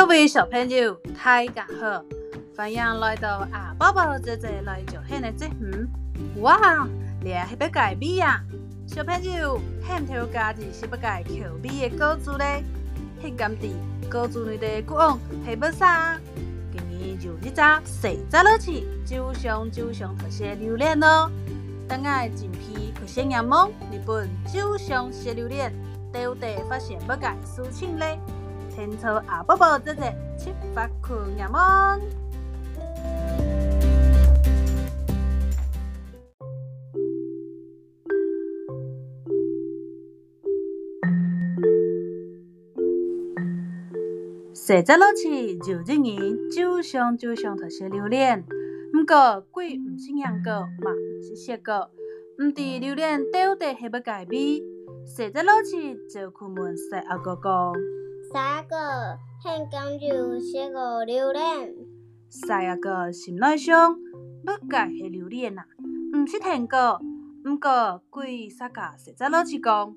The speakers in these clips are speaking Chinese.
各位小朋友，大家好，欢迎来到阿宝宝姐姐来做客的节目。哇，你系不改变呀？小朋友，很多家己是不改口味的歌词嘞，很甘地歌词里的歌词系不啥？今日就一只谁在乐起，就像就像特写榴莲咯。等爱精辟可鲜眼梦，日本就像写榴莲，到底发现不改事情嘞。听从阿宝宝姐姐出发看眼梦。谁在乐起就一年，就像就像特写榴莲。不过鬼唔是养狗，嘛唔是写狗，唔知榴莲到底系不改变。谁在乐起就出门识阿哥哥。三个很讲究写个榴莲，三个心内想，不该系榴莲啊，唔是甜个，唔过鬼三个谁在乐起讲？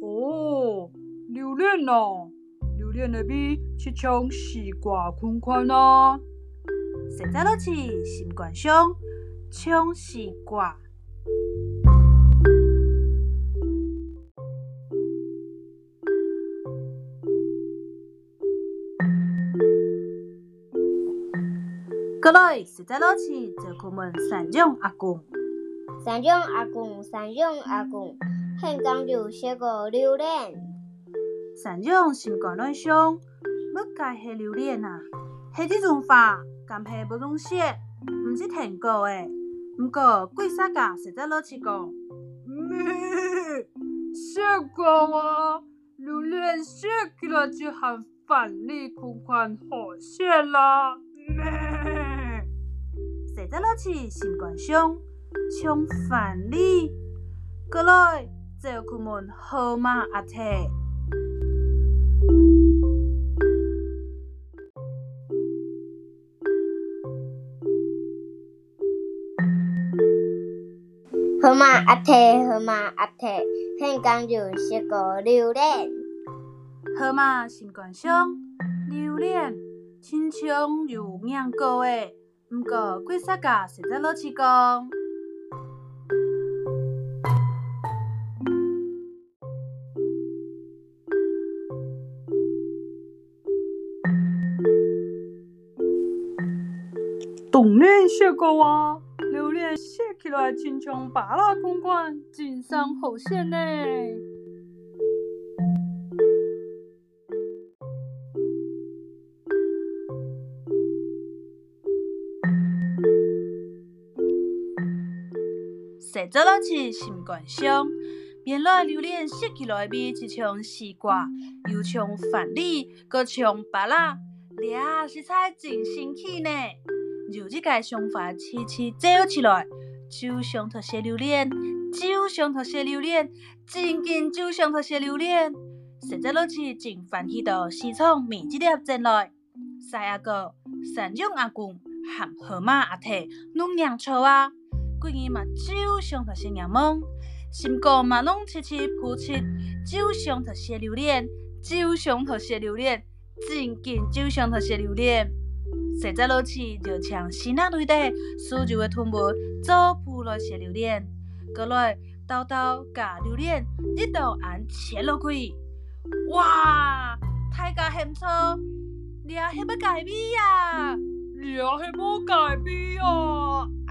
哦，榴莲呐，榴莲的味是像西瓜款款呐，谁在乐起心观想，像西瓜。过来，实在乐起就出门三种阿公。三种阿公，三种阿公，很讲究写个榴莲。三种心肝内想，不该系榴莲啊，系这种话，甘系不用写，唔是听过诶。不过鬼三个谁在乐起讲？咩？写过啊？榴莲写起来就很反例款款好写啦。咩？谁在落去心肝想，像饭粒，过来就出门喝马阿提。喝马阿提，喝马阿提，很讲究写个榴莲。河马心肝想，榴莲亲像有养过诶。唔过，鬼三个谁在乐起讲？当然写过啊，榴莲写起来亲像芭乐款款，真上好写呢。谁在乐起心肝想，原来榴莲写起来味就像西瓜，又像饭粒，搁像芭乐，俩食材真新奇呢。就这个想法，起起做起来，就像特写榴莲，就像特写榴莲，真紧就像特写榴莲。谁在乐起真欢喜到西厂米几粒进来，三阿哥、三种阿公喊河马阿提弄洋葱啊。鬼儿嘛，就像特写眼梦，心肝嘛拢七七扑七，就像特写榴莲，就像特写榴莲，真紧就像特写榴莲。实在落去就像心那里底苏州的屯门做铺来写榴莲，过来刀刀加榴莲，一刀按切落去，哇，大家很错，你还不改变呀？你还不改变呀？啊！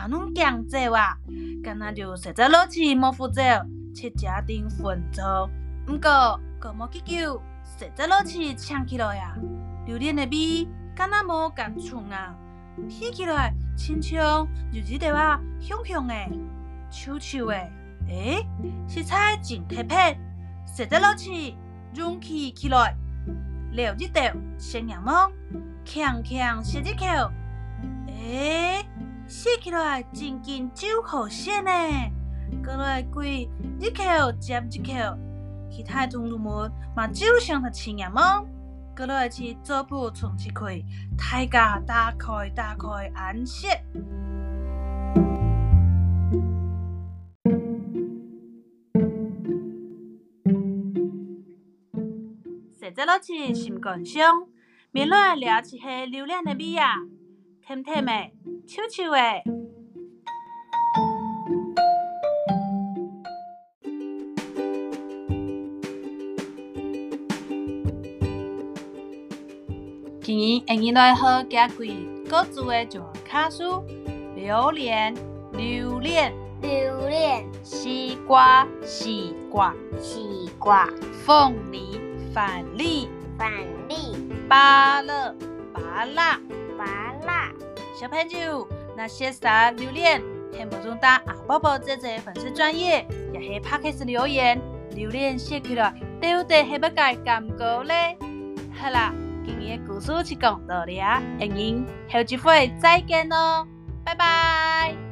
大家拢讲这话，干那就实在乐起莫负责，且家庭分租。不过，个莫去求，实在乐起抢起来呀！榴莲的味，干那莫干冲啊！吃起来亲像就记得话香香的，臭臭的。诶，食材真特别，实在乐起容起起来，留一道鲜柠檬。强强吸一口，诶，吸起来真紧就好鲜呢。过来鬼一口接一口，其他同路们嘛就像他亲眼梦。过来去做铺充气开，大家打开打开安息。在落去心肝上，面来了一下榴莲的味啊，甜甜的，脆脆的。今日俺们来喝几贵各自的就卡数：榴莲、榴莲、榴莲、西瓜、西瓜、西瓜、凤梨、饭粒、饭粒、芭乐、芭乐、芭乐。小朋友，那些啥榴莲，听不中大阿宝宝姐姐粉丝专业也是拍开始留言，榴莲写起来到底是不该感觉嘞？好啦。今日故事就讲到这里啊，我们下集会再见哦，拜拜。